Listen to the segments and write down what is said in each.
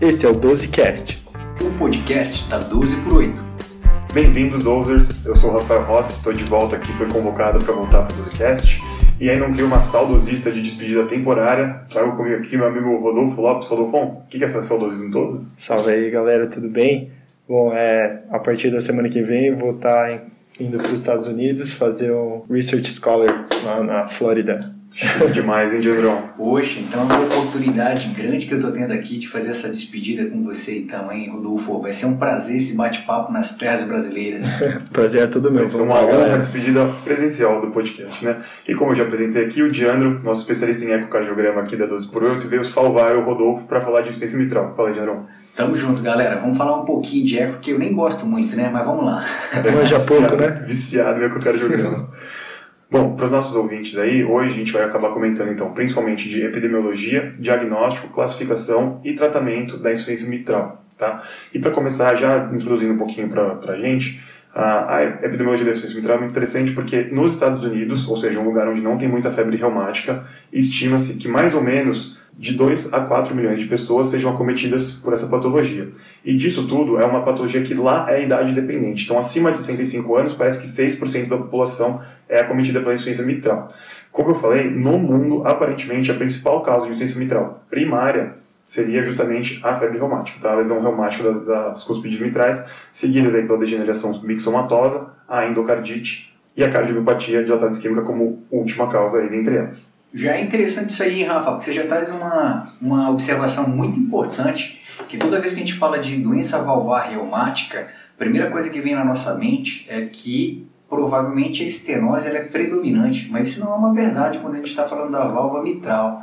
Esse é o 12Cast, o podcast da 12 por 8. Bem-vindos, Dozers. Eu sou o Rafael Rossi, estou de volta aqui, fui convocado para voltar para o 12Cast. E aí não crio uma saudosista de despedida temporária. Trago comigo aqui meu amigo Rodolfo Lopes. Rodolfo, o que é essa saudosismo todo? Salve aí, galera, tudo bem? Bom, é, a partir da semana que vem vou estar tá indo para os Estados Unidos fazer um Research Scholar lá na Flórida. Demais, hein, Diandrão? Poxa, então é uma oportunidade grande que eu tô tendo aqui de fazer essa despedida com você então, hein, Rodolfo? Vai ser um prazer esse bate-papo nas terras brasileiras. prazer é tudo meu. Vai ser uma, uma despedida presencial do podcast, né? E como eu já apresentei aqui, o Diandro, nosso especialista em ecocardiograma aqui da 12 por 8, veio salvar o Rodolfo para falar de insuficiência mitral. Fala aí, Diandrão. Tamo junto, galera. Vamos falar um pouquinho de eco, que eu nem gosto muito, né? Mas vamos lá. já pouco, né? Viciado em ecocardiograma. Bom, para os nossos ouvintes aí, hoje a gente vai acabar comentando então principalmente de epidemiologia, diagnóstico, classificação e tratamento da insuficiência mitral. Tá? E para começar, já introduzindo um pouquinho para a gente, a epidemiologia da insuficiência mitral é muito interessante porque nos Estados Unidos, ou seja, um lugar onde não tem muita febre reumática, estima-se que mais ou menos de 2 a 4 milhões de pessoas sejam acometidas por essa patologia. E disso tudo é uma patologia que lá é idade dependente. Então, acima de 65 anos, parece que 6% da população é acometida pela insuficiência mitral. Como eu falei, no mundo, aparentemente, a principal causa de insuficiência mitral primária seria justamente a febre reumática, tá? a lesão reumática das cúspides mitrais, seguidas aí pela degeneração mixomatosa, a endocardite e a cardiomiopatia dilatada isquêmica como última causa aí, entre elas. Já é interessante isso aí, Rafa, porque você já traz uma, uma observação muito importante, que toda vez que a gente fala de doença valvar reumática, a primeira coisa que vem na nossa mente é que provavelmente a estenose é predominante, mas isso não é uma verdade quando a gente está falando da válvula mitral.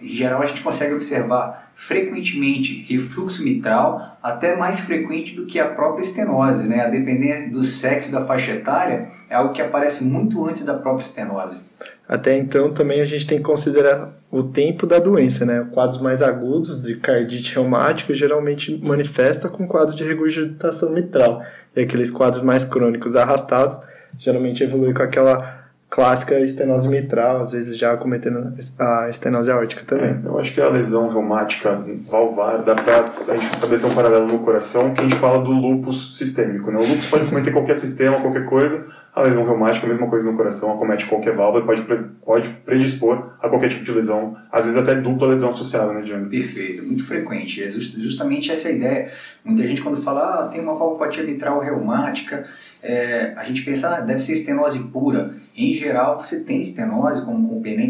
Em geral, a gente consegue observar frequentemente refluxo mitral, até mais frequente do que a própria estenose, né? A depender do sexo da faixa etária, é algo que aparece muito antes da própria estenose. Até então, também a gente tem que considerar o tempo da doença, né? Quadros mais agudos de cardite reumática geralmente manifesta com quadros de regurgitação mitral. E aqueles quadros mais crônicos arrastados geralmente evolui com aquela clássica estenose mitral, às vezes já cometendo a estenose aórtica também. É, eu acho que a lesão reumática valvar dá para a gente estabelecer um paralelo no coração que a gente fala do lúpus sistêmico. Né? O lúpus pode cometer qualquer sistema, qualquer coisa, a lesão reumática, a mesma coisa no coração, acomete qualquer válvula e pode, pode predispor a qualquer tipo de lesão, às vezes até dupla lesão associada, né, Diana? Perfeito, muito frequente. É justamente essa ideia. Muita gente quando fala, ah, tem uma valvopatia mitral reumática, é, a gente pensa, ah, deve ser estenose pura. Em geral, você tem estenose como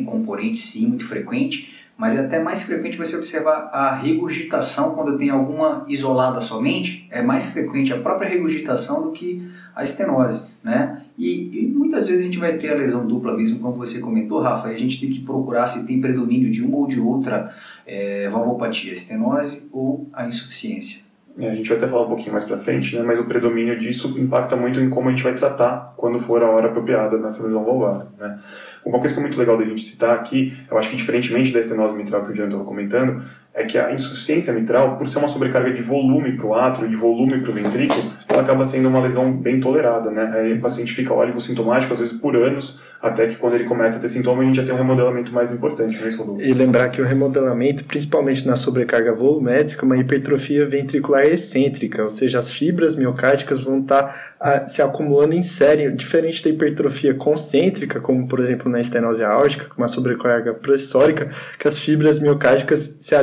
componente sim, muito frequente, mas é até mais frequente você observar a regurgitação quando tem alguma isolada somente, é mais frequente a própria regurgitação do que a estenose, né? E, e, muitas vezes a gente vai ter a lesão dupla mesmo, como você comentou, Rafa, e a gente tem que procurar se tem predomínio de uma ou de outra é, valvopatia, estenose ou a insuficiência. É, a gente vai até falar um pouquinho mais para frente, né, mas o predomínio disso impacta muito em como a gente vai tratar quando for a hora apropriada nessa lesão valvar. Né. Uma coisa que é muito legal da gente citar aqui, eu acho que diferentemente da estenose mitral que o Diano estava comentando, é que a insuficiência mitral, por ser uma sobrecarga de volume para o átrio, de volume para o ventrículo, ela acaba sendo uma lesão bem tolerada, né? Aí o paciente fica sintomático às vezes por anos, até que quando ele começa a ter sintoma, a gente já tem um remodelamento mais importante, né, E lembrar que o remodelamento, principalmente na sobrecarga volumétrica, é uma hipertrofia ventricular excêntrica, ou seja, as fibras miocárdicas vão estar tá, se acumulando em série, diferente da hipertrofia concêntrica, como por exemplo na estenose aórtica, com uma sobrecarga pressórica, que as fibras miocárdicas se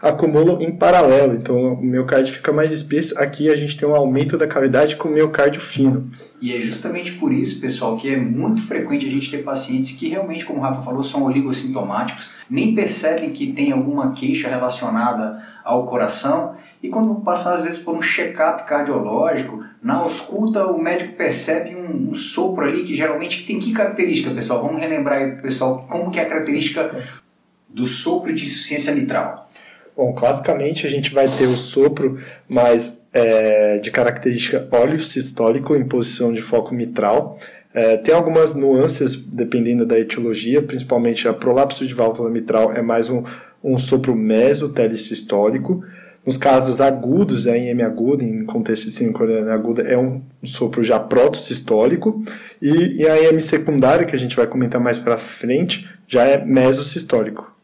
acumulam em paralelo, então o miocárdio fica mais espesso. Aqui a gente tem um aumento da cavidade com o miocárdio fino. E é justamente por isso, pessoal, que é muito frequente a gente ter pacientes que realmente, como o Rafa falou, são oligossintomáticos, nem percebem que tem alguma queixa relacionada ao coração e quando passar às vezes por um check-up cardiológico, na ausculta o médico percebe um, um, sopro ali que geralmente tem que característica, pessoal? Vamos relembrar aí, pessoal, como que é a característica do sopro de insuficiência mitral? Bom, classicamente a gente vai ter o sopro mais é, de característica óleo sistólico em posição de foco mitral. É, tem algumas nuances dependendo da etiologia, principalmente a prolapso de válvula mitral é mais um, um sopro mesotelesistólico. Nos casos agudos, a IM aguda, em contexto de síndrome aguda, é um sopro já protosistólico. E, e a IM secundária, que a gente vai comentar mais para frente, já é mesosistólico.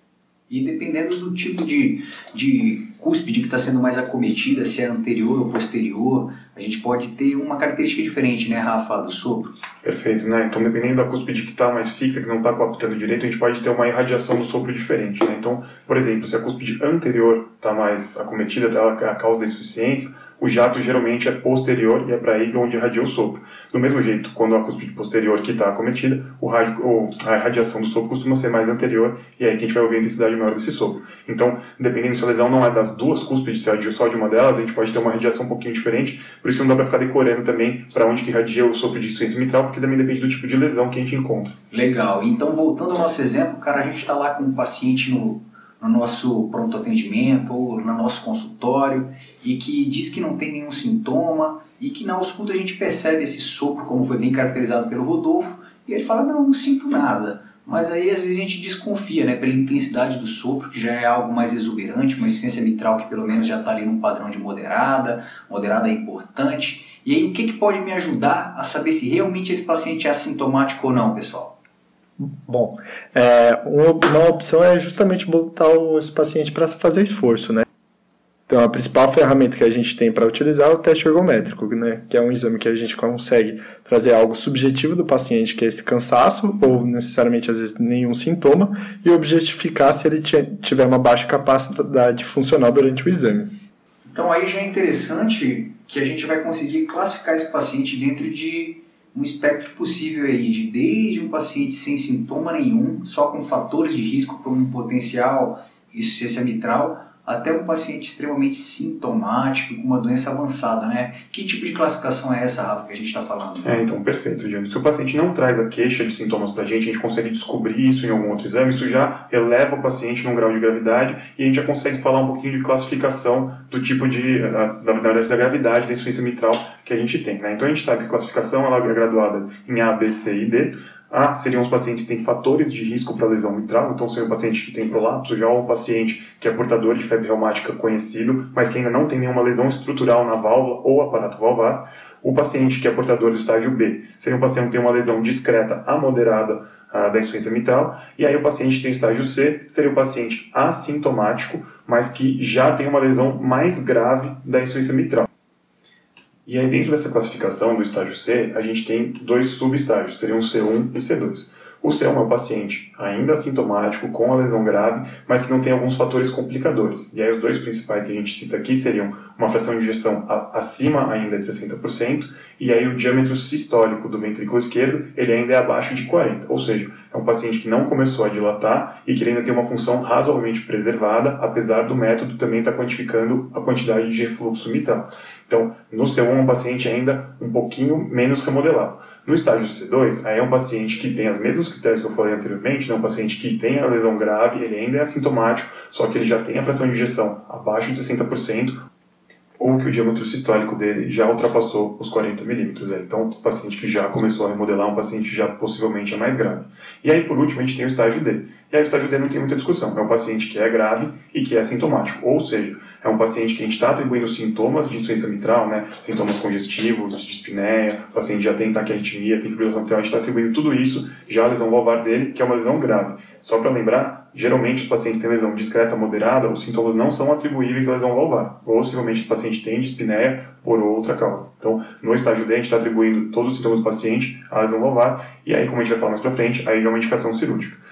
E dependendo do tipo de, de cúspide que está sendo mais acometida, se é anterior ou posterior, a gente pode ter uma característica diferente, né, Rafa, do sopro. Perfeito, né? Então, dependendo da cúspide que está mais fixa, que não está coaptando direito, a gente pode ter uma irradiação do sopro diferente, né? Então, por exemplo, se a cúspide anterior está mais acometida, ela é a causa da insuficiência, o jato geralmente é posterior e é para aí onde irradia o sopro. Do mesmo jeito, quando a cúspide posterior que está acometida, o a irradiação do sopro costuma ser mais anterior e é aí que a gente vai ouvir a intensidade maior desse sopro. Então, dependendo se a lesão não é das duas cúspides, se é só de uma delas, a gente pode ter uma radiação um pouquinho diferente, por isso que não dá para ficar decorando também para onde que irradia o sopro de insuficiência mitral, porque também depende do tipo de lesão que a gente encontra. Legal. Então, voltando ao nosso exemplo, cara, a gente está lá com um paciente no no nosso pronto atendimento ou no nosso consultório e que diz que não tem nenhum sintoma e que na ausculta a gente percebe esse sopro, como foi bem caracterizado pelo Rodolfo, e ele fala: Não, não sinto nada. Mas aí às vezes a gente desconfia né, pela intensidade do sopro, que já é algo mais exuberante, uma insuficiência mitral que pelo menos já está ali num padrão de moderada, moderada é importante. E aí o que, que pode me ajudar a saber se realmente esse paciente é assintomático ou não, pessoal? Bom, é, uma opção é justamente botar esse paciente para fazer esforço, né? Então, a principal ferramenta que a gente tem para utilizar é o teste ergométrico, né? que é um exame que a gente consegue trazer algo subjetivo do paciente, que é esse cansaço, ou necessariamente, às vezes, nenhum sintoma, e objetificar se ele tiver uma baixa capacidade funcional durante o exame. Então, aí já é interessante que a gente vai conseguir classificar esse paciente dentro de um espectro possível aí de desde um paciente sem sintoma nenhum, só com fatores de risco para um potencial insuficiência mitral, até um paciente extremamente sintomático, com uma doença avançada, né? Que tipo de classificação é essa, Rafa, que a gente está falando? É, então, perfeito, Diego. Se o paciente não traz a queixa de sintomas para a gente, a gente consegue descobrir isso em algum outro exame, isso já eleva o paciente num grau de gravidade e a gente já consegue falar um pouquinho de classificação do tipo de, na verdade, da gravidade da insuficiência mitral que a gente tem, né? Então, a gente sabe que a classificação ela é graduada em A, B, C e D, a seriam os pacientes que têm fatores de risco para lesão mitral, então seria um paciente que tem prolapso, já um paciente que é portador de febre reumática conhecido, mas que ainda não tem nenhuma lesão estrutural na válvula ou aparato valvar. O paciente que é portador do estágio B seria um paciente que tem uma lesão discreta a moderada uh, da insuficiência mitral. E aí o paciente que tem estágio C seria o paciente assintomático, mas que já tem uma lesão mais grave da insuficiência mitral. E aí, dentro dessa classificação do estágio C, a gente tem dois subestágios, seriam C1 e C2. O C1 é o paciente ainda assintomático, com a lesão grave, mas que não tem alguns fatores complicadores. E aí, os dois principais que a gente cita aqui seriam uma fração de injeção acima ainda de 60%, e aí o diâmetro sistólico do ventrículo esquerdo ele ainda é abaixo de 40%. Ou seja, é um paciente que não começou a dilatar e que ainda tem uma função razoavelmente preservada, apesar do método também estar quantificando a quantidade de refluxo mitral. Então, no C1 é um paciente ainda um pouquinho menos remodelado. No estágio C2, aí é um paciente que tem os mesmos critérios que eu falei anteriormente, né? um paciente que tem a lesão grave, ele ainda é assintomático, só que ele já tem a fração de injeção abaixo de 60%, ou que o diâmetro sistólico dele já ultrapassou os 40 milímetros. É. Então, o paciente que já começou a remodelar, um paciente já possivelmente é mais grave. E aí, por último, a gente tem o estágio D. E aí, o estágio D não tem muita discussão. É um paciente que é grave e que é sintomático. Ou seja, é um paciente que a gente está atribuindo sintomas de insuficiência mitral, né? sintomas congestivos, dispneia, o paciente já tem taquiarritmia, tem fibrilação mitral, a gente está atribuindo tudo isso já à lesão valvar dele, que é uma lesão grave. Só para lembrar, geralmente os pacientes têm lesão discreta moderada, os sintomas não são atribuíveis à lesão valvar. Possivelmente o paciente tem dispneia por outra causa. Então, no estágio D, a gente está atribuindo todos os sintomas do paciente à lesão valvar, e aí, como a gente vai falar mais para frente, aí já é uma indicação cirúrgica.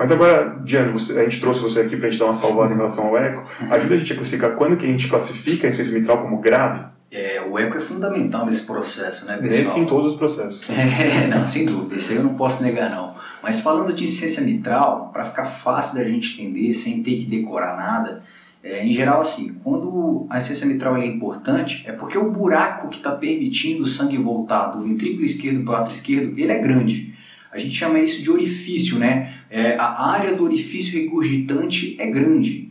Mas agora, Diane, a gente trouxe você aqui para a gente dar uma salvada em relação ao eco. Ajuda a gente a classificar quando que a gente classifica a insuficiência mitral como grave? É, o eco é fundamental nesse processo, né, pessoal? Nesse em todos os processos. É, não, sem dúvida. Isso aí eu não posso negar, não. Mas falando de insuficiência mitral, para ficar fácil da gente entender, sem ter que decorar nada, é, em geral, assim, quando a insuficiência mitral é importante, é porque o buraco que está permitindo o sangue voltar do ventrículo esquerdo para o ato esquerdo, ele é grande. A gente chama isso de orifício, né? É, a área do orifício regurgitante é grande.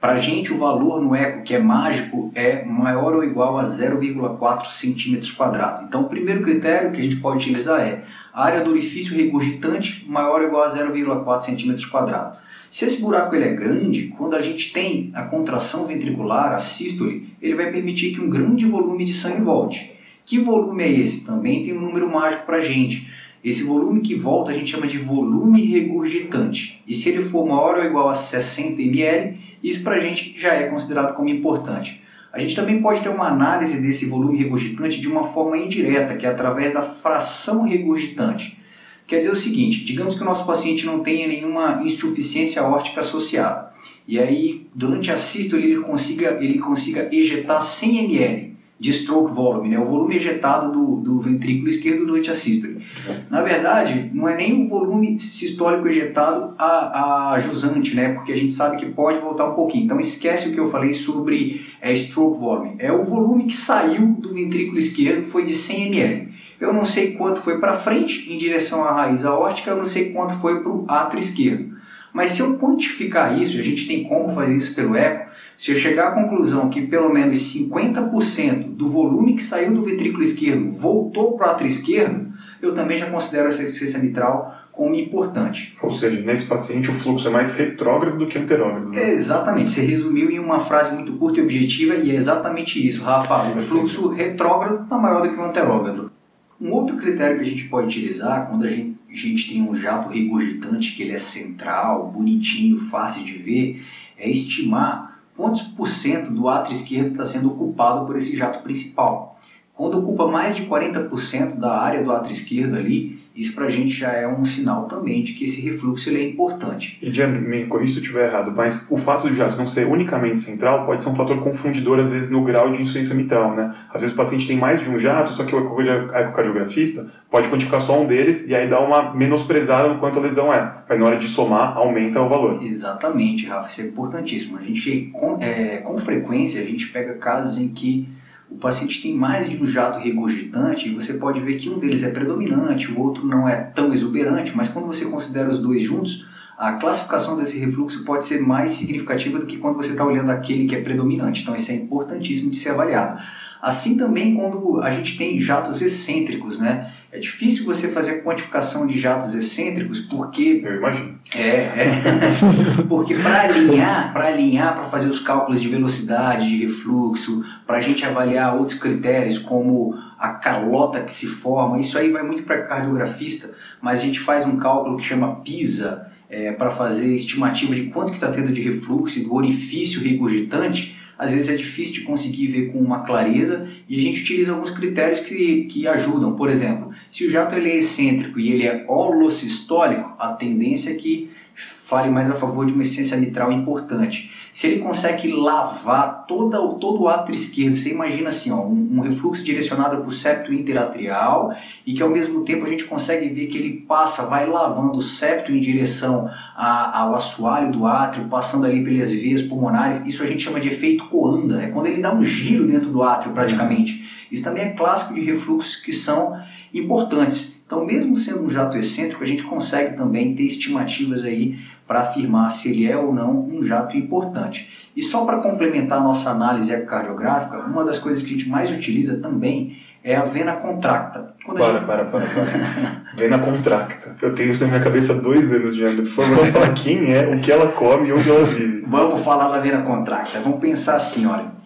Para a gente, o valor no eco, que é mágico, é maior ou igual a 0,4 centímetros quadrados. Então, o primeiro critério que a gente pode utilizar é a área do orifício regurgitante maior ou igual a 0,4 centímetros quadrados. Se esse buraco ele é grande, quando a gente tem a contração ventricular, a sístole, ele vai permitir que um grande volume de sangue volte. Que volume é esse? Também tem um número mágico para a gente. Esse volume que volta a gente chama de volume regurgitante. E se ele for maior ou igual a 60 ml, isso para a gente já é considerado como importante. A gente também pode ter uma análise desse volume regurgitante de uma forma indireta, que é através da fração regurgitante. Quer dizer o seguinte, digamos que o nosso paciente não tenha nenhuma insuficiência órtica associada. E aí, durante a sístole, ele consiga, ele consiga ejetar 100 ml de stroke volume, né? o volume ejetado do, do ventrículo esquerdo durante a sístole. Na verdade, não é nem o volume sistólico ejetado a, a jusante, né? porque a gente sabe que pode voltar um pouquinho. Então esquece o que eu falei sobre é, stroke volume. É o volume que saiu do ventrículo esquerdo, foi de 100 ml. Eu não sei quanto foi para frente, em direção à raiz aórtica, eu não sei quanto foi para o átrio esquerdo. Mas se eu quantificar isso, a gente tem como fazer isso pelo eco, se eu chegar à conclusão que pelo menos 50% do volume que saiu do ventrículo esquerdo voltou para o átrio esquerdo, eu também já considero essa insuficiência mitral como importante. Ou seja, nesse paciente o fluxo é mais retrógrado do que anterógrado. Né? exatamente, você resumiu em uma frase muito curta e objetiva e é exatamente isso, Rafa. O fluxo retrógrado está maior do que o anterógrado. Um outro critério que a gente pode utilizar quando a gente, a gente tem um jato regurgitante, que ele é central, bonitinho, fácil de ver, é estimar quantos por cento do átrio esquerdo está sendo ocupado por esse jato principal. Quando ocupa mais de 40% da área do átrio esquerdo ali, isso para a gente já é um sinal também de que esse refluxo ele é importante. E Diana, me corrija se eu estiver errado, mas o fato do jato não ser unicamente central pode ser um fator confundidor às vezes no grau de insuficiência mitral, né? Às vezes o paciente tem mais de um jato, só que o ecocardiografista pode quantificar só um deles e aí dá uma menosprezada no quanto a lesão é. Mas na hora de somar, aumenta o valor. Exatamente, Rafa, isso é importantíssimo. A gente, com, é, com frequência, a gente pega casos em que o paciente tem mais de um jato regurgitante e você pode ver que um deles é predominante, o outro não é tão exuberante, mas quando você considera os dois juntos, a classificação desse refluxo pode ser mais significativa do que quando você está olhando aquele que é predominante. Então, isso é importantíssimo de ser avaliado. Assim também quando a gente tem jatos excêntricos, né? É difícil você fazer quantificação de jatos excêntricos porque. Eu imagino. É, é. porque para alinhar, para alinhar, para fazer os cálculos de velocidade, de refluxo, para a gente avaliar outros critérios como a calota que se forma, isso aí vai muito para cardiografista, mas a gente faz um cálculo que chama PISA é, para fazer estimativa de quanto que está tendo de refluxo e do orifício regurgitante às vezes é difícil de conseguir ver com uma clareza e a gente utiliza alguns critérios que, que ajudam. Por exemplo, se o jato ele é excêntrico e ele é holosistólico, a tendência é que fale mais a favor de uma eficiência mitral importante. Se ele consegue lavar toda, todo o átrio esquerdo, você imagina assim, ó, um, um refluxo direcionado para o septo interatrial e que ao mesmo tempo a gente consegue ver que ele passa, vai lavando o septo em direção a, ao assoalho do átrio, passando ali pelas vias pulmonares. Isso a gente chama de efeito coanda, é quando ele dá um giro dentro do átrio praticamente. Isso também é clássico de refluxos que são importantes. Então, mesmo sendo um jato excêntrico, a gente consegue também ter estimativas aí para afirmar se ele é ou não um jato importante. E só para complementar a nossa análise ecocardiográfica, uma das coisas que a gente mais utiliza também é a vena contracta. Quando para, gente... para, para, para. vena contracta. Eu tenho isso na minha cabeça há dois anos de Por favor, falar quem é, o que ela come e onde ela vive. Vamos falar da vena contracta. Vamos pensar assim, olha.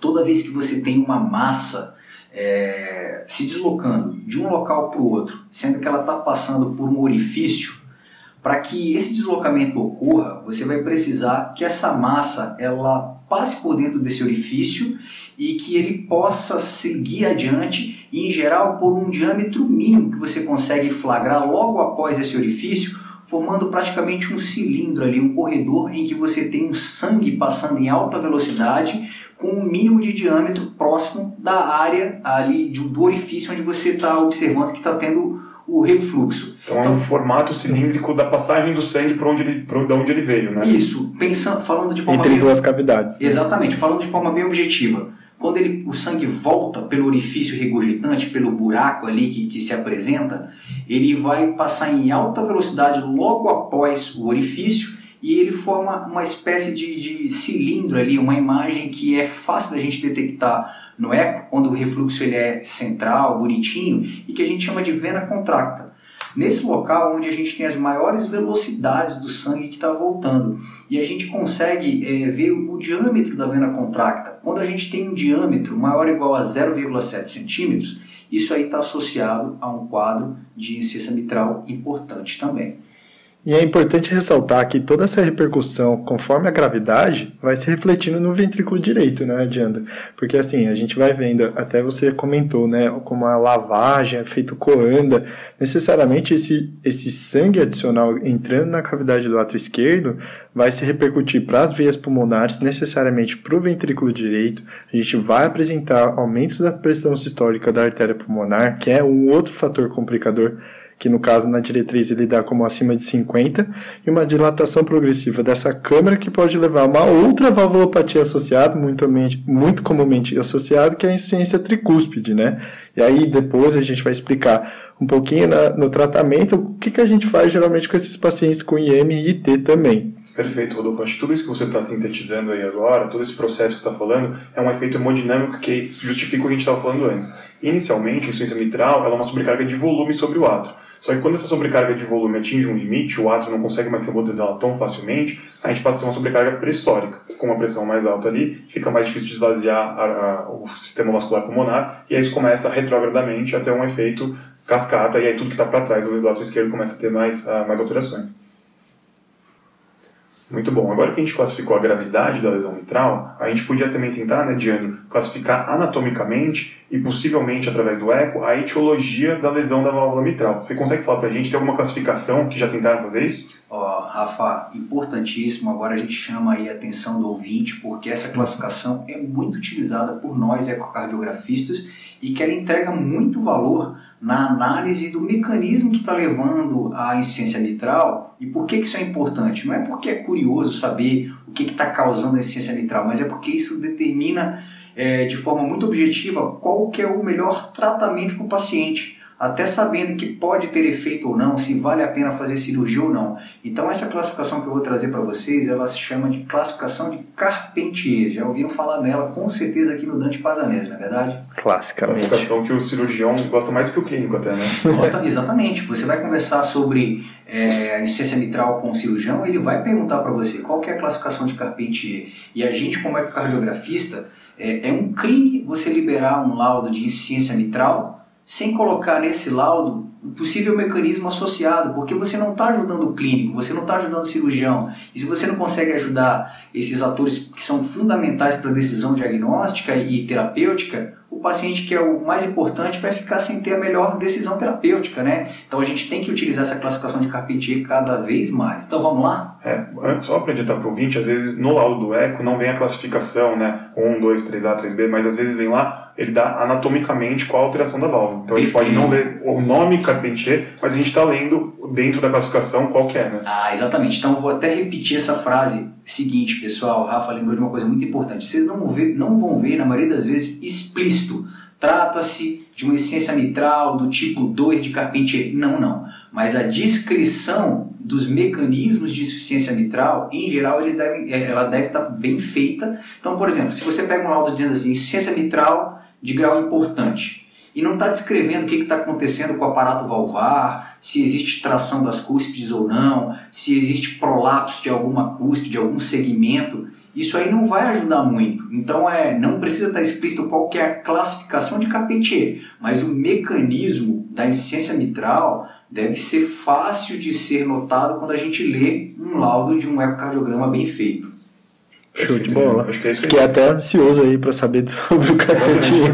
Toda vez que você tem uma massa é, se deslocando de um local para o outro, sendo que ela está passando por um orifício, para que esse deslocamento ocorra, você vai precisar que essa massa ela passe por dentro desse orifício e que ele possa seguir adiante e, em geral, por um diâmetro mínimo que você consegue flagrar logo após esse orifício, formando praticamente um cilindro ali, um corredor em que você tem o sangue passando em alta velocidade com um mínimo de diâmetro próximo da área ali do orifício onde você está observando que está tendo o refluxo. Então, então, é um formato cilíndrico da passagem do sangue para onde ele, para onde ele veio, né? Isso, pensando, falando de forma entre bem, duas cavidades. Né? Exatamente, falando de forma bem objetiva. Quando ele, o sangue volta pelo orifício regurgitante, pelo buraco ali que, que se apresenta, ele vai passar em alta velocidade logo após o orifício e ele forma uma espécie de, de cilindro ali, uma imagem que é fácil da gente detectar no eco, quando o refluxo ele é central, bonitinho, e que a gente chama de vena contracta. Nesse local onde a gente tem as maiores velocidades do sangue que está voltando. E a gente consegue é, ver o diâmetro da vena contracta. Quando a gente tem um diâmetro maior ou igual a 0,7 centímetros, isso aí está associado a um quadro de insuficiência mitral importante também. E é importante ressaltar que toda essa repercussão, conforme a gravidade, vai se refletindo no ventrículo direito, né, adianta? Porque assim, a gente vai vendo, até você comentou, né, como a lavagem é feito coanda, necessariamente esse, esse sangue adicional entrando na cavidade do átrio esquerdo vai se repercutir para as veias pulmonares, necessariamente para o ventrículo direito. A gente vai apresentar aumentos da pressão sistólica da artéria pulmonar, que é um outro fator complicador que no caso na diretriz ele dá como acima de 50, e uma dilatação progressiva dessa câmara que pode levar a uma outra valvulopatia associada, muito, muito comumente associada, que é a insuficiência tricúspide, né? E aí depois a gente vai explicar um pouquinho na, no tratamento o que, que a gente faz geralmente com esses pacientes com IM e IT também. Perfeito, Rodolfo. Acho que tudo isso que você está sintetizando aí agora, todo esse processo que você está falando, é um efeito hemodinâmico que justifica o que a gente estava falando antes. Inicialmente, a insuficiência mitral ela é uma sobrecarga de volume sobre o átrio. Só que quando essa sobrecarga de volume atinge um limite, o átrio não consegue mais remodelar tão facilmente, a gente passa a ter uma sobrecarga pressórica. Com uma pressão mais alta ali, fica mais difícil de esvaziar a, a, o sistema vascular pulmonar, e aí isso começa retrogradamente a ter um efeito cascata, e aí tudo que está para trás do átrio esquerdo começa a ter mais, uh, mais alterações. Muito bom. Agora que a gente classificou a gravidade da lesão mitral, a gente podia também tentar, né, Diano, classificar anatomicamente e possivelmente através do eco a etiologia da lesão da válvula mitral. Você consegue falar para a gente, tem alguma classificação que já tentaram fazer isso? Ó, oh, Rafa, importantíssimo. Agora a gente chama aí a atenção do ouvinte, porque essa classificação é muito utilizada por nós ecocardiografistas e que ela entrega muito valor na análise do mecanismo que está levando à insuficiência mitral e por que, que isso é importante. Não é porque é curioso saber o que está causando a insuficiência mitral, mas é porque isso determina é, de forma muito objetiva qual que é o melhor tratamento para o paciente até sabendo que pode ter efeito ou não, se vale a pena fazer cirurgia ou não. Então essa classificação que eu vou trazer para vocês, ela se chama de classificação de Carpentier. Já ouviram falar dela com certeza aqui no Dante Pazanese, não é verdade? Classicamente. Classificação que o cirurgião gosta mais do que o clínico até, né? Gosta, exatamente. Você vai conversar sobre é, a insuficiência mitral com o cirurgião, ele vai perguntar para você qual é a classificação de Carpentier. E a gente, como ecocardiografista, é, é um crime você liberar um laudo de insuficiência mitral sem colocar nesse laudo possível mecanismo associado, porque você não está ajudando o clínico, você não está ajudando o cirurgião. E se você não consegue ajudar esses atores que são fundamentais para a decisão diagnóstica e terapêutica, o paciente que é o mais importante vai ficar sem ter a melhor decisão terapêutica, né? Então a gente tem que utilizar essa classificação de Carpentier cada vez mais. Então vamos lá? É, só para adiantar para o ouvinte, às vezes no laudo do eco não vem a classificação, né? 1, 2, 3A, 3B, mas às vezes vem lá, ele dá anatomicamente qual a alteração da válvula. Então a gente pode não ler o nome Carpentier, mas a gente está lendo dentro da classificação qual que é, né? Ah, exatamente. Então vou até repetir essa frase seguinte, pessoal. Rafa lembrou de uma coisa muito importante. Vocês não vão ver, não vão ver na maioria das vezes, explícito. Trata-se de uma essência mitral do tipo 2 de Carpentier. Não, não. Mas a descrição dos mecanismos de insuficiência mitral, em geral, eles devem, é, ela deve estar bem feita. Então, por exemplo, se você pega um laudo dizendo assim, insuficiência mitral de grau importante, e não está descrevendo o que está acontecendo com o aparato valvar, se existe tração das cúspides ou não, se existe prolapso de alguma cúspide, de algum segmento, isso aí não vai ajudar muito. Então é, não precisa estar explícito qual que é a classificação de Carpentier, mas o mecanismo da insuficiência mitral deve ser fácil de ser notado quando a gente lê um laudo de um ecocardiograma bem feito. Show de bola. Acho que é isso Fiquei até ansioso aí para saber sobre o Carpentier.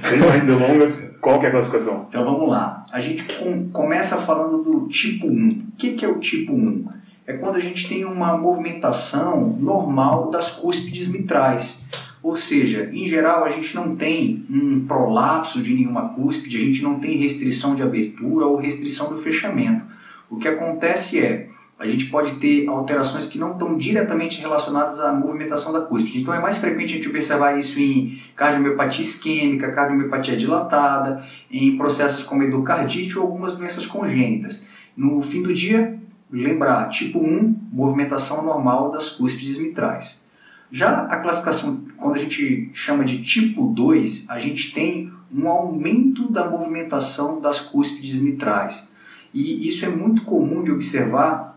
Sem mais delongas, qual que é a classificação? Então vamos lá. A gente com, começa falando do tipo 1. O que, que é o tipo 1? é quando a gente tem uma movimentação normal das cúspides mitrais. Ou seja, em geral a gente não tem um prolapso de nenhuma cúspide, a gente não tem restrição de abertura ou restrição do fechamento. O que acontece é, a gente pode ter alterações que não estão diretamente relacionadas à movimentação da cúspide. Então é mais frequente a gente observar isso em cardiomiopatia isquêmica, cardiomiopatia dilatada, em processos como endocardite ou algumas doenças congênitas. No fim do dia, lembrar, tipo 1, movimentação normal das cúspides mitrais. Já a classificação, quando a gente chama de tipo 2, a gente tem um aumento da movimentação das cúspides mitrais. E isso é muito comum de observar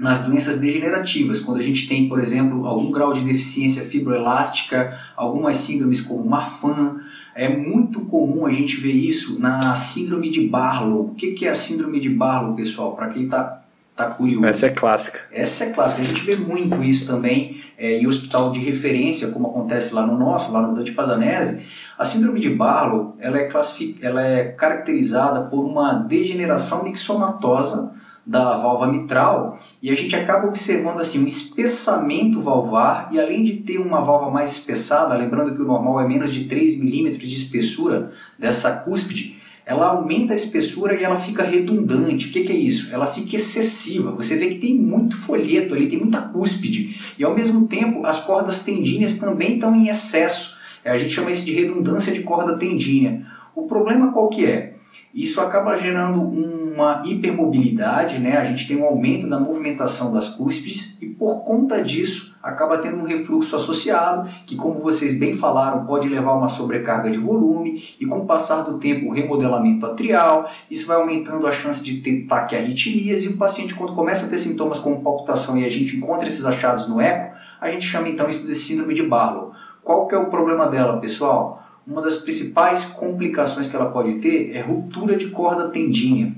nas doenças degenerativas, quando a gente tem, por exemplo, algum grau de deficiência fibroelástica, algumas síndromes como Marfan, é muito comum a gente ver isso na síndrome de Barlow. O que é a síndrome de Barlow, pessoal? Para quem está tá curioso. Essa é clássica. Essa é clássica. A gente vê muito isso também é, em hospital de referência, como acontece lá no nosso, lá no Dante Pazanese. A síndrome de Barlow ela é, ela é caracterizada por uma degeneração mixomatosa da válvula mitral e a gente acaba observando assim um espessamento valvar e além de ter uma válvula mais espessada, lembrando que o normal é menos de 3 milímetros de espessura dessa cúspide, ela aumenta a espessura e ela fica redundante. O que, que, é isso? Ela fica excessiva. Você vê que tem muito folheto ali, tem muita cúspide. E ao mesmo tempo, as cordas tendíneas também estão em excesso. A gente chama isso de redundância de corda tendínea. O problema qual que é? Isso acaba gerando uma hipermobilidade, né? a gente tem um aumento da movimentação das cúspides e por conta disso acaba tendo um refluxo associado, que como vocês bem falaram, pode levar a uma sobrecarga de volume e com o passar do tempo o remodelamento atrial, isso vai aumentando a chance de ter taquiarritmias e o paciente quando começa a ter sintomas como palpitação e a gente encontra esses achados no eco, a gente chama então isso de síndrome de Barlow. Qual que é o problema dela, pessoal? Uma das principais complicações que ela pode ter é ruptura de corda tendínea.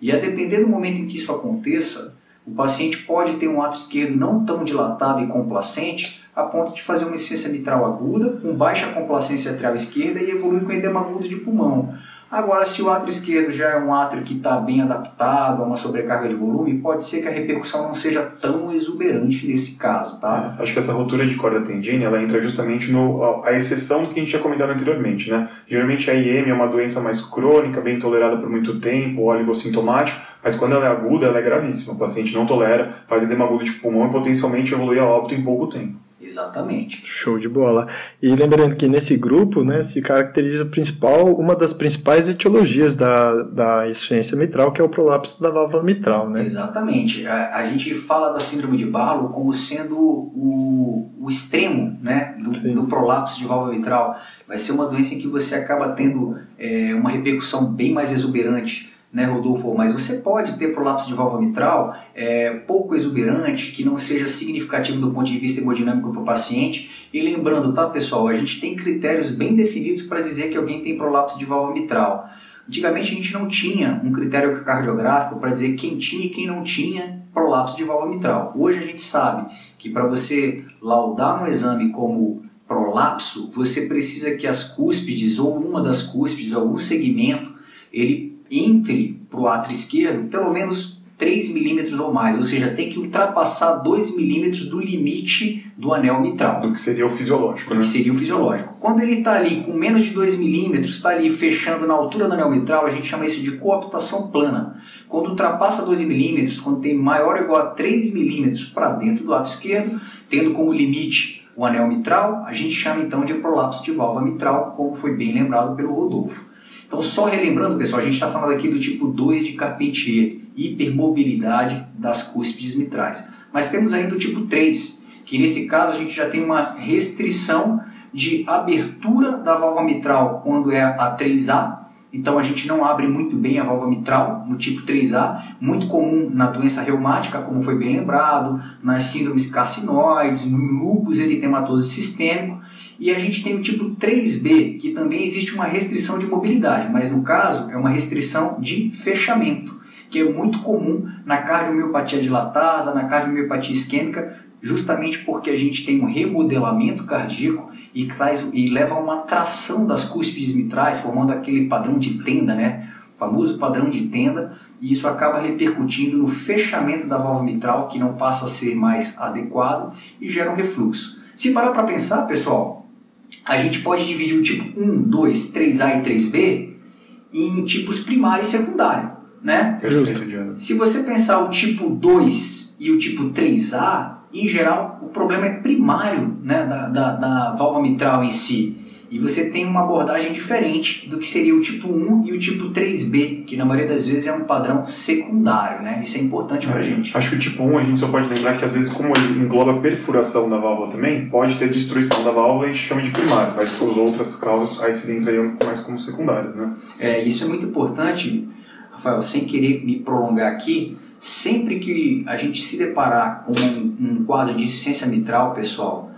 E a depender do momento em que isso aconteça, o paciente pode ter um ato esquerdo não tão dilatado e complacente a ponto de fazer uma insuficiência mitral aguda, com baixa complacência atrial esquerda e evoluir com edema agudo de pulmão. Agora, se o átrio esquerdo já é um átrio que está bem adaptado a uma sobrecarga de volume, pode ser que a repercussão não seja tão exuberante nesse caso, tá? É, acho que essa ruptura de corda tendínea, ela entra justamente no a exceção do que a gente tinha comentado anteriormente, né? Geralmente a IM é uma doença mais crônica, bem tolerada por muito tempo, oligossintomática, mas quando ela é aguda, ela é gravíssima. O paciente não tolera, faz edema agudo de pulmão e potencialmente evolui a óbito em pouco tempo. Exatamente. Show de bola. E lembrando que nesse grupo, né, se caracteriza principal uma das principais etiologias da, da insuficiência mitral, que é o prolapso da válvula mitral, né? Exatamente. A, a gente fala da síndrome de Barlow como sendo o, o extremo, né, do, do prolapso de válvula mitral. Vai ser uma doença em que você acaba tendo é, uma repercussão bem mais exuberante né, Rodolfo? Mas você pode ter prolapso de válvula mitral é, pouco exuberante, que não seja significativo do ponto de vista hemodinâmico para o paciente. E lembrando, tá, pessoal, a gente tem critérios bem definidos para dizer que alguém tem prolapso de válvula mitral. Antigamente a gente não tinha um critério cardiográfico para dizer quem tinha e quem não tinha prolapso de válvula mitral. Hoje a gente sabe que para você laudar um exame como prolapso, você precisa que as cúspides ou uma das cúspides, algum segmento, ele entre para o átrio esquerdo pelo menos 3 milímetros ou mais, ou seja, tem que ultrapassar 2 milímetros do limite do anel mitral. Do que seria o fisiológico, do né? que seria o fisiológico. Quando ele está ali com menos de 2 milímetros, está ali fechando na altura do anel mitral, a gente chama isso de cooptação plana. Quando ultrapassa 2 milímetros, quando tem maior ou igual a 3 milímetros para dentro do átrio esquerdo, tendo como limite o anel mitral, a gente chama então de prolapso de válvula mitral, como foi bem lembrado pelo Rodolfo. Então, só relembrando, pessoal, a gente está falando aqui do tipo 2 de Carpentier, hipermobilidade das cúspides mitrais. Mas temos ainda o tipo 3, que nesse caso a gente já tem uma restrição de abertura da válvula mitral quando é a 3A, então a gente não abre muito bem a válvula mitral no tipo 3A, muito comum na doença reumática, como foi bem lembrado, nas síndromes carcinoides, no lúpus eritematoso sistêmico, e a gente tem o tipo 3B, que também existe uma restrição de mobilidade, mas no caso é uma restrição de fechamento, que é muito comum na cardiomiopatia dilatada, na cardiomiopatia isquêmica, justamente porque a gente tem um remodelamento cardíaco e, traz, e leva a uma tração das cúspides mitrais, formando aquele padrão de tenda, né? O famoso padrão de tenda, e isso acaba repercutindo no fechamento da válvula mitral, que não passa a ser mais adequado e gera um refluxo. Se parar para pensar, pessoal, a gente pode dividir o tipo 1, 2, 3A e 3B em tipos primário e secundário, né? Justo. Se você pensar o tipo 2 e o tipo 3A, em geral o problema é primário né, da, da, da válvula mitral em si. E você tem uma abordagem diferente do que seria o tipo 1 e o tipo 3B, que na maioria das vezes é um padrão secundário, né? Isso é importante pra é, gente. Acho que o tipo 1 a gente só pode lembrar que às vezes, como ele engloba perfuração da válvula também, pode ter destruição da válvula e a gente chama de primário, mas as outras causas aí se entrariam mais como secundárias, né? É, isso é muito importante, Rafael, sem querer me prolongar aqui, sempre que a gente se deparar com um, um quadro de insuficiência mitral, pessoal,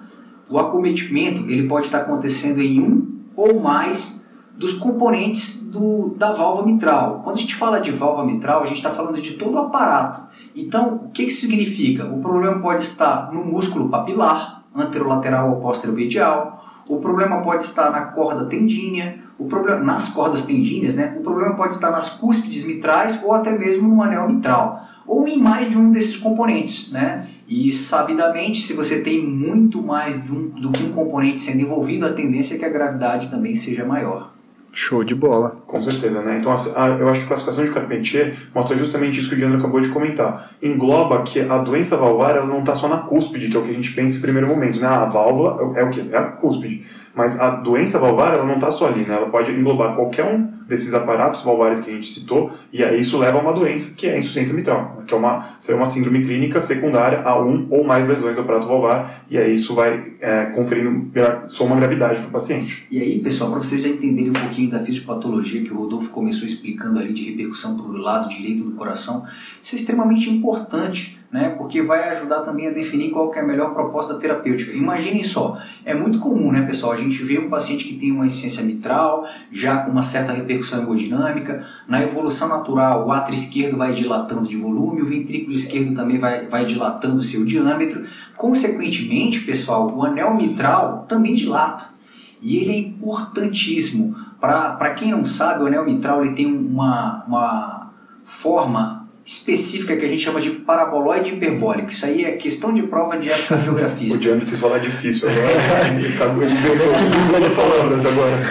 o acometimento ele pode estar acontecendo em um ou mais dos componentes do, da válvula mitral. Quando a gente fala de válvula mitral, a gente está falando de todo o aparato. Então, o que isso significa? O problema pode estar no músculo papilar, anterolateral ou posteromedial, o problema pode estar na corda tendínea, o problema nas cordas tendíneas, né? O problema pode estar nas cúspides mitrais ou até mesmo no anel mitral, ou em mais de um desses componentes, né? E sabidamente, se você tem muito mais um, do que um componente sendo envolvido, a tendência é que a gravidade também seja maior. Show de bola. Com certeza, né? Então, a, eu acho que a classificação de Carpentier mostra justamente isso que o Diandro acabou de comentar. Engloba que a doença valvar ela não está só na cúspide, que é o que a gente pensa em primeiro momento, né? A válvula é o que? É a cúspide. Mas a doença valvar, ela não está só ali, né? Ela pode englobar qualquer um desses aparatos valvares que a gente citou, e aí isso leva a uma doença que é a insuficiência mitral, né? que é uma, é uma síndrome clínica secundária a um ou mais lesões do aparato valvar, e aí isso vai é, conferindo soma gravidade para o paciente. E aí, pessoal, para vocês já entenderem um pouquinho da fisiopatologia que o Rodolfo começou explicando ali de repercussão para o lado direito do coração, isso é extremamente importante né? Porque vai ajudar também a definir qual é a melhor proposta terapêutica. Imaginem só, é muito comum, né, pessoal? A gente vê um paciente que tem uma insuficiência mitral, já com uma certa repercussão hemodinâmica. Na evolução natural, o átrio esquerdo vai dilatando de volume, o ventrículo esquerdo também vai, vai dilatando seu diâmetro. Consequentemente, pessoal, o anel mitral também dilata. E ele é importantíssimo. Para quem não sabe, o anel mitral ele tem uma, uma forma específica que a gente chama de paraboloide hiperbólico. Isso aí é questão de prova de geografia. o Diano quis falar difícil agora. ele tá muito de palavras agora.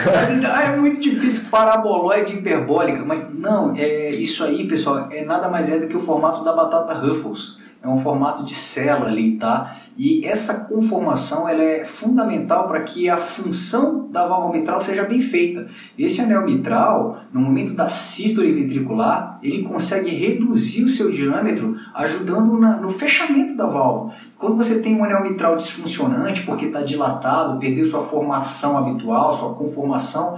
Ah, é muito difícil paraboloide hiperbólica, mas não, é isso aí, pessoal, é nada mais é do que o formato da batata Ruffles. É um formato de célula ali, tá? E essa conformação ela é fundamental para que a função da válvula mitral seja bem feita. Esse anel mitral, no momento da sístole ventricular, ele consegue reduzir o seu diâmetro, ajudando na, no fechamento da válvula. Quando você tem um anel mitral disfuncionante, porque está dilatado, perdeu sua formação habitual, sua conformação,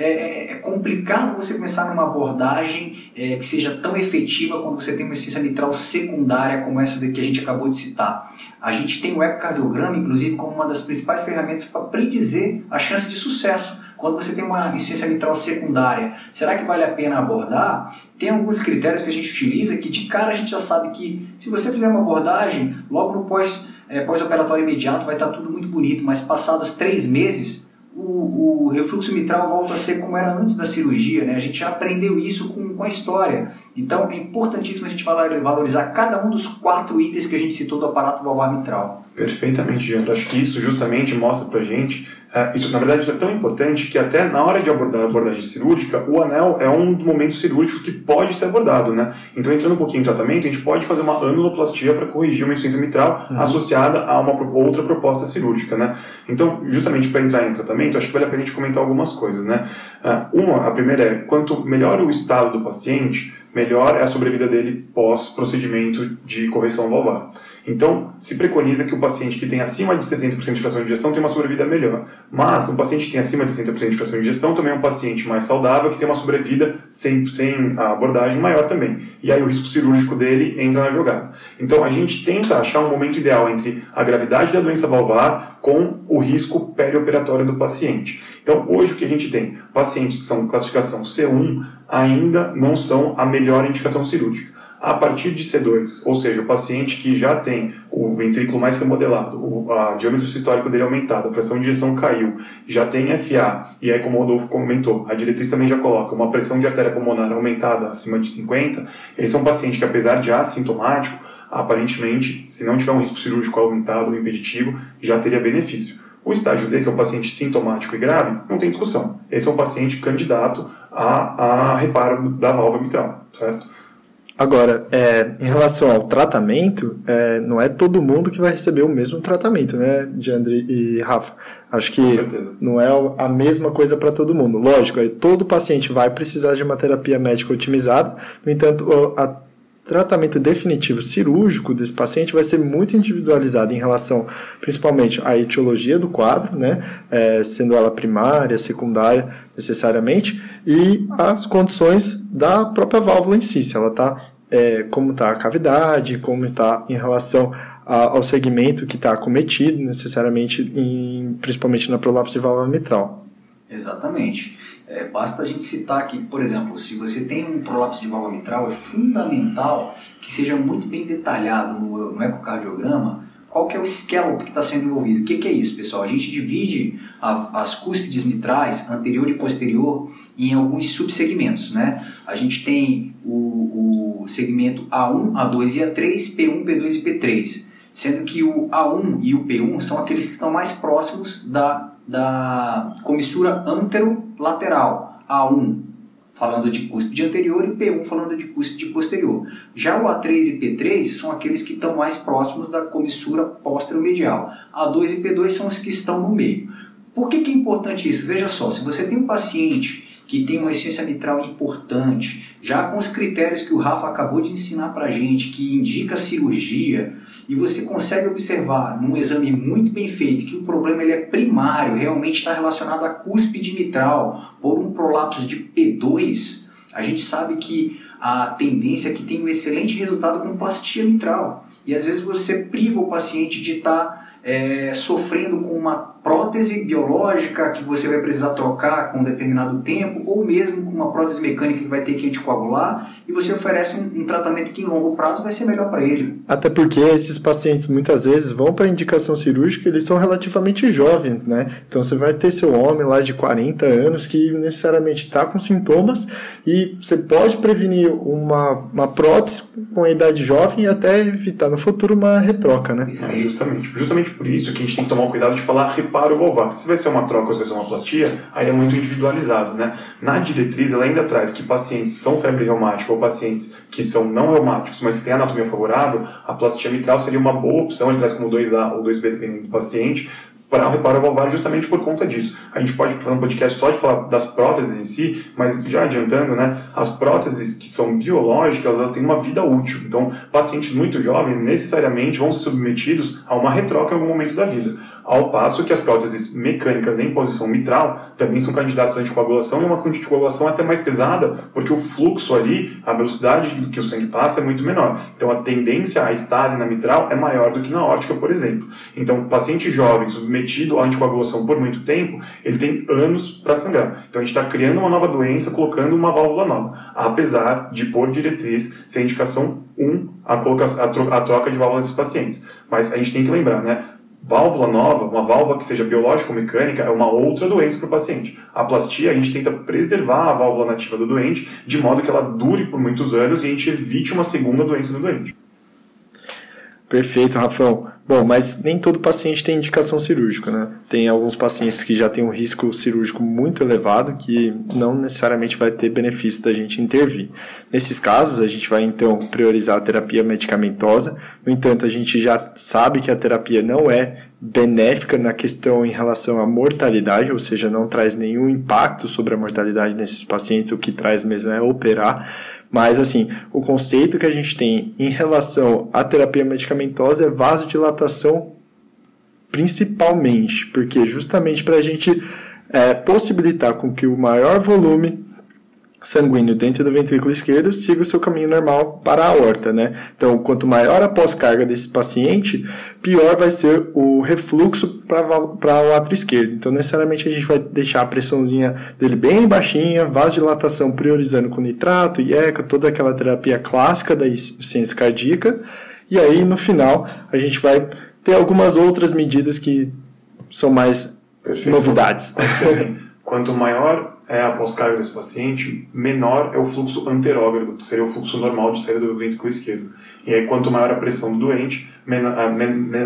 é, é, é, complicado você começar numa abordagem é, que seja tão efetiva quando você tem uma insuficiência mitral secundária como essa que a gente acabou de citar. A gente tem o ecocardiograma, inclusive, como uma das principais ferramentas para predizer a chance de sucesso. Quando você tem uma insuficiência mitral secundária, será que vale a pena abordar? Tem alguns critérios que a gente utiliza que de cara a gente já sabe que se você fizer uma abordagem, logo no pós, é, pós-operatório imediato vai estar tudo muito bonito, mas passados três meses o, o, refluxo mitral volta a ser como era antes da cirurgia, né? A gente já aprendeu isso com, com a história. Então é importantíssimo a gente valorizar cada um dos quatro itens que a gente citou do aparato valvar mitral. Perfeitamente, Diandro. Acho que isso justamente mostra pra gente é, isso, na verdade, isso é tão importante que até na hora de abordar a abordagem cirúrgica, o anel é um dos momentos cirúrgicos que pode ser abordado, né? Então, entrando um pouquinho em tratamento, a gente pode fazer uma anuloplastia para corrigir uma insuficiência mitral uhum. associada a uma outra proposta cirúrgica, né? Então, justamente para entrar em tratamento, acho que vale a pena a gente comentar algumas coisas, né? É, uma, a primeira é, quanto melhor o estado do paciente, melhor é a sobrevida dele pós-procedimento de correção valvar. Então, se preconiza que o paciente que tem acima de 60% de fração de injeção tem uma sobrevida melhor. Mas um paciente que tem acima de 60% de fração de injeção também é um paciente mais saudável que tem uma sobrevida sem, sem abordagem maior também. E aí o risco cirúrgico dele entra na jogada. Então, a gente tenta achar um momento ideal entre a gravidade da doença valvar com o risco perioperatório do paciente. Então, hoje o que a gente tem? Pacientes que são classificação C1 ainda não são a melhor indicação cirúrgica a partir de C2, ou seja, o paciente que já tem o ventrículo mais remodelado, o a diâmetro sistólico dele aumentado, a pressão de injeção caiu, já tem FA, e aí como o Rodolfo comentou, a diretriz também já coloca uma pressão de artéria pulmonar aumentada acima de 50, esse é um paciente que apesar de assintomático, aparentemente, se não tiver um risco cirúrgico aumentado ou impeditivo, já teria benefício. O estágio D, que é o paciente sintomático e grave, não tem discussão. Esse é um paciente candidato a, a reparo da válvula mitral, certo? Agora, é, em relação ao tratamento, é, não é todo mundo que vai receber o mesmo tratamento, né, Diandre e Rafa? Acho que não é a mesma coisa para todo mundo. Lógico, todo paciente vai precisar de uma terapia médica otimizada, no entanto, a tratamento definitivo cirúrgico desse paciente vai ser muito individualizado em relação, principalmente, à etiologia do quadro, né, é, sendo ela primária, secundária, necessariamente, e as condições da própria válvula em si, se ela está é, como está a cavidade, como está em relação a, ao segmento que está acometido, necessariamente, em, principalmente na prolapse de válvula mitral. Exatamente. É, basta a gente citar que, por exemplo, se você tem um prolapso de válvula mitral, é fundamental que seja muito bem detalhado no, no ecocardiograma qual que é o esqueleto que está sendo envolvido. O que, que, é isso, pessoal? A gente divide a, as cúspides mitrais, anterior e posterior, em alguns subsegmentos. Né? A gente tem o, o segmento A1, A2 e A3, P1, P2 e P3. Sendo que o A1 e o P1 são aqueles que estão mais próximos da, da comissura anterolateral. A1 falando de cúspide anterior e P1 falando de cúspide posterior. Já o A3 e P3 são aqueles que estão mais próximos da comissura posteromedial. A2 e P2 são os que estão no meio. Por que, que é importante isso? Veja só, se você tem um paciente que tem uma essência mitral importante, já com os critérios que o Rafa acabou de ensinar para gente, que indica cirurgia, e você consegue observar num exame muito bem feito que o problema ele é primário, realmente está relacionado à cúspide mitral por um prolapso de P2, a gente sabe que a tendência é que tem um excelente resultado com plastia mitral. E às vezes você priva o paciente de estar tá, é, sofrendo com uma prótese biológica que você vai precisar trocar com um determinado tempo, ou mesmo com uma prótese mecânica que vai ter que anticoagular, e você oferece um, um tratamento que em longo prazo vai ser melhor para ele. Até porque esses pacientes muitas vezes vão para indicação cirúrgica, eles são relativamente jovens, né? Então você vai ter seu homem lá de 40 anos que necessariamente está com sintomas e você pode prevenir uma, uma prótese com a idade jovem e até evitar no futuro uma retroca, né? É, justamente. Justamente por isso que a gente tem que tomar cuidado de falar para o vulvar. Se vai ser uma troca ou se vai ser uma plastia, aí é muito individualizado, né? Na diretriz, ela ainda traz que pacientes são febre reumática ou pacientes que são não reumáticos, mas têm anatomia favorável, a plastia mitral seria uma boa opção, ele traz como 2A ou 2B, dependendo do paciente, para o reparo valvar justamente por conta disso. A gente pode fazer um podcast só de falar das próteses em si, mas já adiantando, né, as próteses que são biológicas, elas têm uma vida útil. Então, pacientes muito jovens necessariamente vão ser submetidos a uma retroca em algum momento da vida. Ao passo que as próteses mecânicas em posição mitral também são candidatas à anticoagulação e uma anticoagulação até mais pesada, porque o fluxo ali, a velocidade do que o sangue passa é muito menor. Então a tendência à estase na mitral é maior do que na órtica, por exemplo. Então, paciente jovem submetido à anticoagulação por muito tempo, ele tem anos para sangrar. Então a gente está criando uma nova doença, colocando uma válvula nova, apesar de, por diretriz, ser indicação 1 a, a troca de válvula desses pacientes. Mas a gente tem que lembrar, né? Válvula nova, uma válvula que seja biológica ou mecânica, é uma outra doença para o paciente. A plastia, a gente tenta preservar a válvula nativa do doente, de modo que ela dure por muitos anos e a gente evite uma segunda doença do doente. Perfeito, Rafão. Bom, mas nem todo paciente tem indicação cirúrgica, né? Tem alguns pacientes que já têm um risco cirúrgico muito elevado que não necessariamente vai ter benefício da gente intervir. Nesses casos, a gente vai então priorizar a terapia medicamentosa. No entanto, a gente já sabe que a terapia não é benéfica na questão em relação à mortalidade, ou seja, não traz nenhum impacto sobre a mortalidade nesses pacientes, o que traz mesmo é operar. Mas, assim, o conceito que a gente tem em relação à terapia medicamentosa é vasodilatação principalmente, porque justamente para a gente é, possibilitar com que o maior volume sanguíneo dentro do ventrículo esquerdo siga o seu caminho normal para a aorta, né? Então, quanto maior a pós-carga desse paciente, pior vai ser o refluxo para o átrio esquerdo. Então, necessariamente a gente vai deixar a pressãozinha dele bem baixinha, vasodilatação priorizando com nitrato, IECA, toda aquela terapia clássica da ciência cardíaca. E aí, no final, a gente vai ter algumas outras medidas que são mais Perfeito. novidades. Quanto maior é a pós-carga desse paciente, menor é o fluxo anterógrado, que seria o fluxo normal de saída do ventrículo esquerdo. E aí, quanto maior a pressão do doente,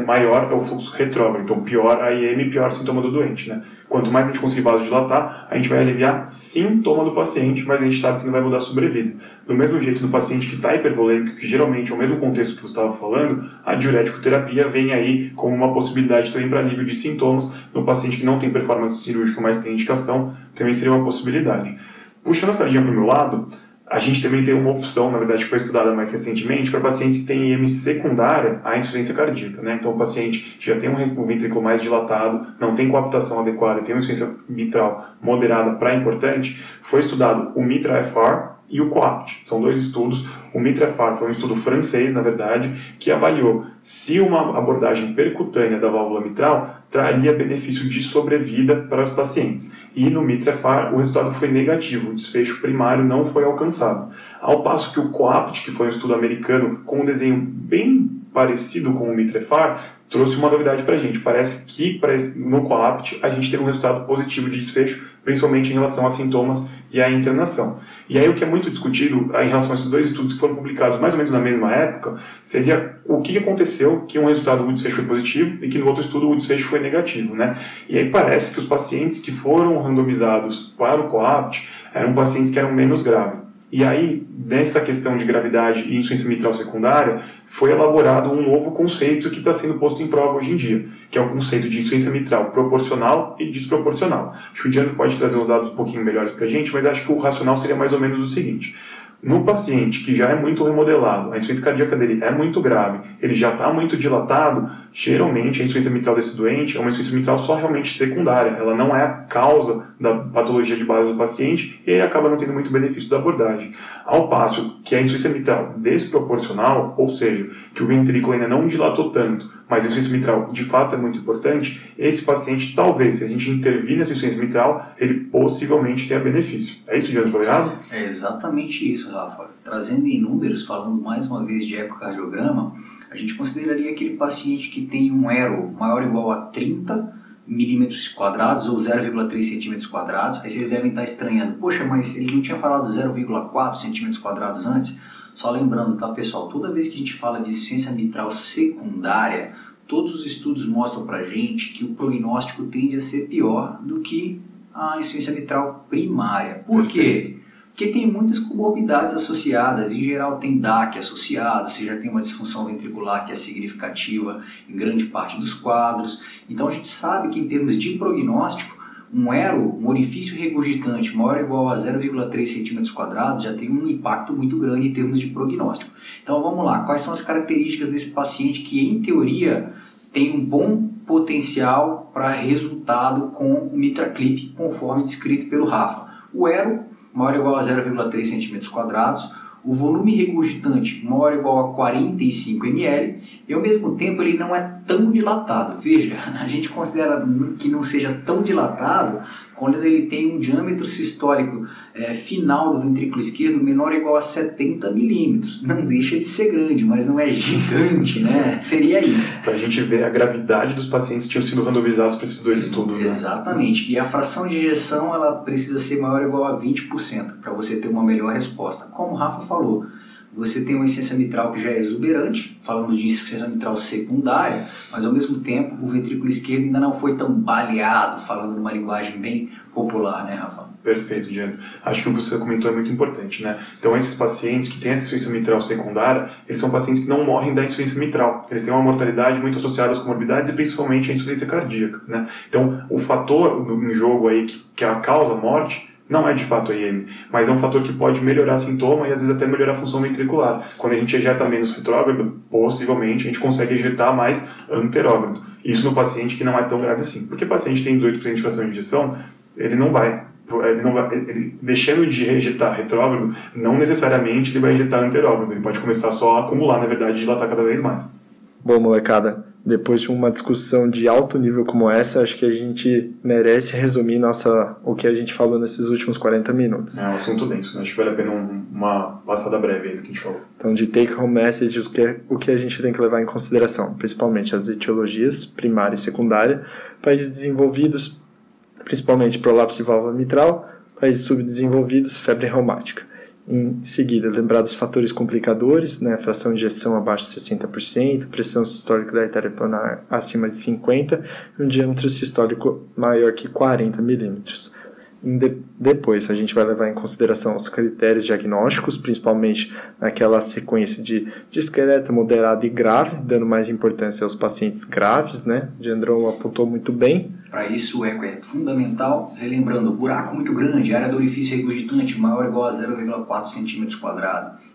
maior é o fluxo retrógrado. Então, pior a IM, pior sintoma do doente. Né? Quanto mais a gente conseguir vasodilatar, a gente vai aliviar sintoma do paciente, mas a gente sabe que não vai mudar a sobrevida. Do mesmo jeito, no paciente que está hipervolêmico, que geralmente é o mesmo contexto que você estava falando, a diurético terapia vem aí como uma possibilidade também para alívio de sintomas. No paciente que não tem performance cirúrgica, mas tem indicação, também seria uma possibilidade. Puxando a sardinha para o meu lado, a gente também tem uma opção, na verdade, que foi estudada mais recentemente, para pacientes que têm IM secundária à insuficiência cardíaca. Né? Então, o paciente que já tem um ventrículo mais dilatado, não tem coaptação adequada, tem uma insuficiência mitral moderada para importante, foi estudado o MITRA-FR e o COAPT. São dois estudos. O Mitrefar foi um estudo francês, na verdade, que avaliou se uma abordagem percutânea da válvula mitral traria benefício de sobrevida para os pacientes. E no Mitrefar o resultado foi negativo, o desfecho primário não foi alcançado. Ao passo que o COAPT, que foi um estudo americano com um desenho bem parecido com o Mitrefar, trouxe uma novidade para a gente. Parece que no COAPT a gente teve um resultado positivo de desfecho, principalmente em relação a sintomas e à internação. E aí o que é muito discutido em relação a esses dois estudos que foram publicados mais ou menos na mesma época, seria o que aconteceu que um resultado do desfecho foi positivo e que no outro estudo o desfecho foi negativo, né? E aí parece que os pacientes que foram randomizados para o COAPT eram pacientes que eram menos graves. E aí, nessa questão de gravidade e insuficiência mitral secundária, foi elaborado um novo conceito que está sendo posto em prova hoje em dia, que é o conceito de insuficiência mitral proporcional e desproporcional. Acho que o Diano pode trazer os dados um pouquinho melhores para a gente, mas acho que o racional seria mais ou menos o seguinte. No paciente que já é muito remodelado, a insuficiência cardíaca dele é muito grave, ele já está muito dilatado, geralmente a insuficiência mitral desse doente é uma insuficiência mitral só realmente secundária, ela não é a causa da patologia de base do paciente e ele acaba não tendo muito benefício da abordagem. Ao passo que a insuficiência mitral desproporcional, ou seja, que o ventrículo ainda não dilatou tanto, mas a insuficiência mitral de fato é muito importante, esse paciente, talvez, se a gente intervir nessa insuficiência mitral, ele possivelmente tenha benefício. É isso, Diana? Foi errado? É exatamente isso, Rafa. Trazendo em números, falando mais uma vez de ecocardiograma, a gente consideraria aquele paciente que tem um ERO maior ou igual a 30 milímetros quadrados ou 0,3 centímetros quadrados. Aí vocês devem estar estranhando, poxa, mas ele não tinha falado 0,4 centímetros quadrados antes? Só lembrando, tá pessoal, toda vez que a gente fala de insuficiência mitral secundária, todos os estudos mostram pra gente que o prognóstico tende a ser pior do que a insuficiência mitral primária. Por quê? Porque tem muitas comorbidades associadas, em geral tem DAC associado, você já tem uma disfunção ventricular que é significativa em grande parte dos quadros. Então a gente sabe que em termos de prognóstico, um ERO, um orifício regurgitante maior ou igual a 0,3 cm já tem um impacto muito grande em termos de prognóstico. Então vamos lá, quais são as características desse paciente que em teoria tem um bom potencial para resultado com o MitraClip, conforme descrito pelo Rafa. O ERO maior ou igual a 0,3 cm o volume regurgitante maior ou igual a 45 ml e ao mesmo tempo ele não é tão dilatado. Veja, a gente considera que não seja tão dilatado quando ele tem um diâmetro sistólico é, final do ventrículo esquerdo menor ou igual a 70 milímetros. Não deixa de ser grande, mas não é gigante, né? Seria isso. Para a gente ver a gravidade dos pacientes que tinham sido randomizados para esses dois estudos. Né? Exatamente. E a fração de injeção ela precisa ser maior ou igual a 20% para você ter uma melhor resposta. Como o Rafa falou, você tem uma insuficiência mitral que já é exuberante, falando de insuficiência mitral secundária, mas ao mesmo tempo o ventrículo esquerdo ainda não foi tão baleado, falando numa linguagem bem popular, né, Rafa? Perfeito, Diana. Acho que o que você comentou é muito importante, né? Então, esses pacientes que têm essa insuficiência mitral secundária, eles são pacientes que não morrem da insuficiência mitral. Eles têm uma mortalidade muito associada às comorbidades e principalmente à insuficiência cardíaca, né? Então, o fator em jogo aí que, que é a causa morte não é de fato a IM, mas é um fator que pode melhorar sintoma e às vezes até melhorar a função ventricular. Quando a gente ejeta menos retrógrado, possivelmente a gente consegue ejetar mais anterógrado. Isso no paciente que não é tão grave assim. Porque paciente tem 18% de fração de injeção, ele não vai ele não vai, ele, deixando de ejetar retrógrado, não necessariamente ele vai ejetar anterógrado, ele pode começar só a acumular, na verdade, e dilatar cada vez mais. Bom, molecada, depois de uma discussão de alto nível como essa, acho que a gente merece resumir nossa, o que a gente falou nesses últimos 40 minutos. É um assunto denso, né? acho que vale a pena um, uma passada breve aí do que a gente falou. Então, de take home message, o que, o que a gente tem que levar em consideração, principalmente as etiologias primária e secundária, países desenvolvidos, principalmente prolapso de válvula mitral, países subdesenvolvidos, febre reumática. Em seguida, lembrar dos fatores complicadores, né, fração de injeção abaixo de 60%, pressão sistólica da artéria planar acima de 50 e um diâmetro sistólico maior que 40 milímetros. De, depois, a gente vai levar em consideração os critérios diagnósticos, principalmente naquela sequência de, esqueleto moderado e grave, dando mais importância aos pacientes graves, né? Diandrão apontou muito bem. Para isso, o eco é fundamental, relembrando, buraco muito grande, área do orifício regurgitante maior ou igual a 0,4 cm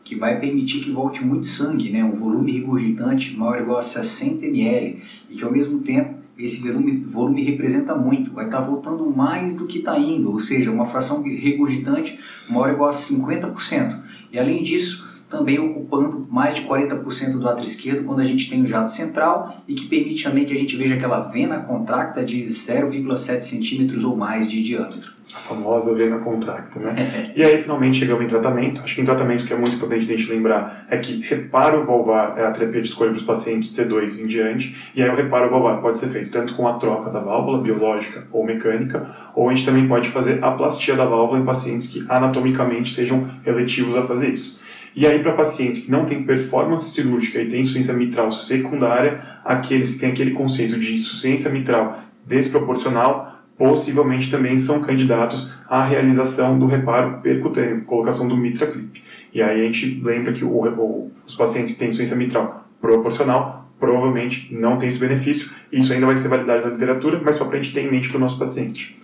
que vai permitir que volte muito sangue, né? um volume regurgitante maior ou igual a 60 ml, e que ao mesmo tempo esse volume, volume representa muito, vai estar tá voltando mais do que está indo, ou seja, uma fração regurgitante maior ou igual a 50%. E além disso, também ocupando mais de 40% do ato esquerdo quando a gente tem o jato central e que permite também que a gente veja aquela vena contracta de 0,7 centímetros ou mais de diâmetro. A famosa vena contracta, né? e aí finalmente chegamos em tratamento. Acho que em tratamento que é muito importante a gente lembrar é que reparo valvar é a terapia de escolha para os pacientes C2 em diante, e aí o reparo valvar pode ser feito tanto com a troca da válvula biológica ou mecânica, ou a gente também pode fazer a plastia da válvula em pacientes que anatomicamente sejam relativos a fazer isso. E aí, para pacientes que não têm performance cirúrgica e têm insuficiência mitral secundária, aqueles que têm aquele conceito de insuficiência mitral desproporcional, possivelmente também são candidatos à realização do reparo percutâneo, colocação do mitra clip. E aí a gente lembra que o, os pacientes que têm insuficiência mitral proporcional provavelmente não têm esse benefício. Isso ainda vai ser validado na literatura, mas só para a gente ter em mente para o nosso paciente.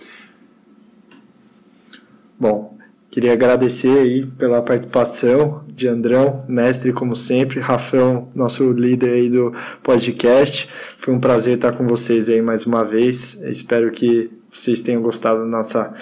Bom, Queria agradecer aí pela participação de Andrão, mestre como sempre, Rafão, nosso líder aí do podcast. Foi um prazer estar com vocês aí mais uma vez. Espero que vocês tenham gostado do nossa,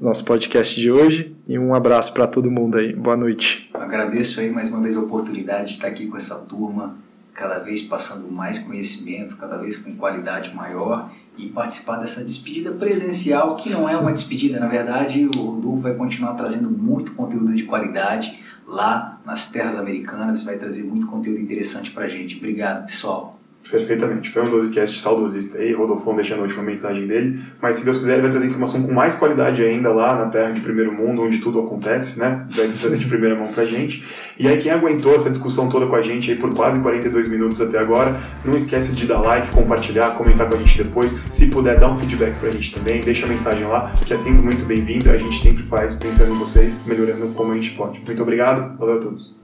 nosso podcast de hoje e um abraço para todo mundo aí. Boa noite. Agradeço aí mais uma vez a oportunidade de estar aqui com essa turma, cada vez passando mais conhecimento, cada vez com qualidade maior e participar dessa despedida presencial, que não é uma despedida, na verdade, o Rodolfo vai continuar trazendo muito conteúdo de qualidade lá nas terras americanas, vai trazer muito conteúdo interessante para a gente. Obrigado, pessoal. Perfeitamente. Foi um 12cast saudosista aí, Rodolfo deixando a última mensagem dele. Mas se Deus quiser, ele vai trazer informação com mais qualidade ainda lá na Terra de Primeiro Mundo, onde tudo acontece, né? Vai trazer de primeira mão pra gente. E aí, quem aguentou essa discussão toda com a gente aí por quase 42 minutos até agora, não esquece de dar like, compartilhar, comentar com a gente depois. Se puder, dá um feedback pra gente também, deixa a mensagem lá, que é sempre muito bem-vindo. A gente sempre faz pensando em vocês, melhorando como a gente pode. Muito obrigado, valeu a todos.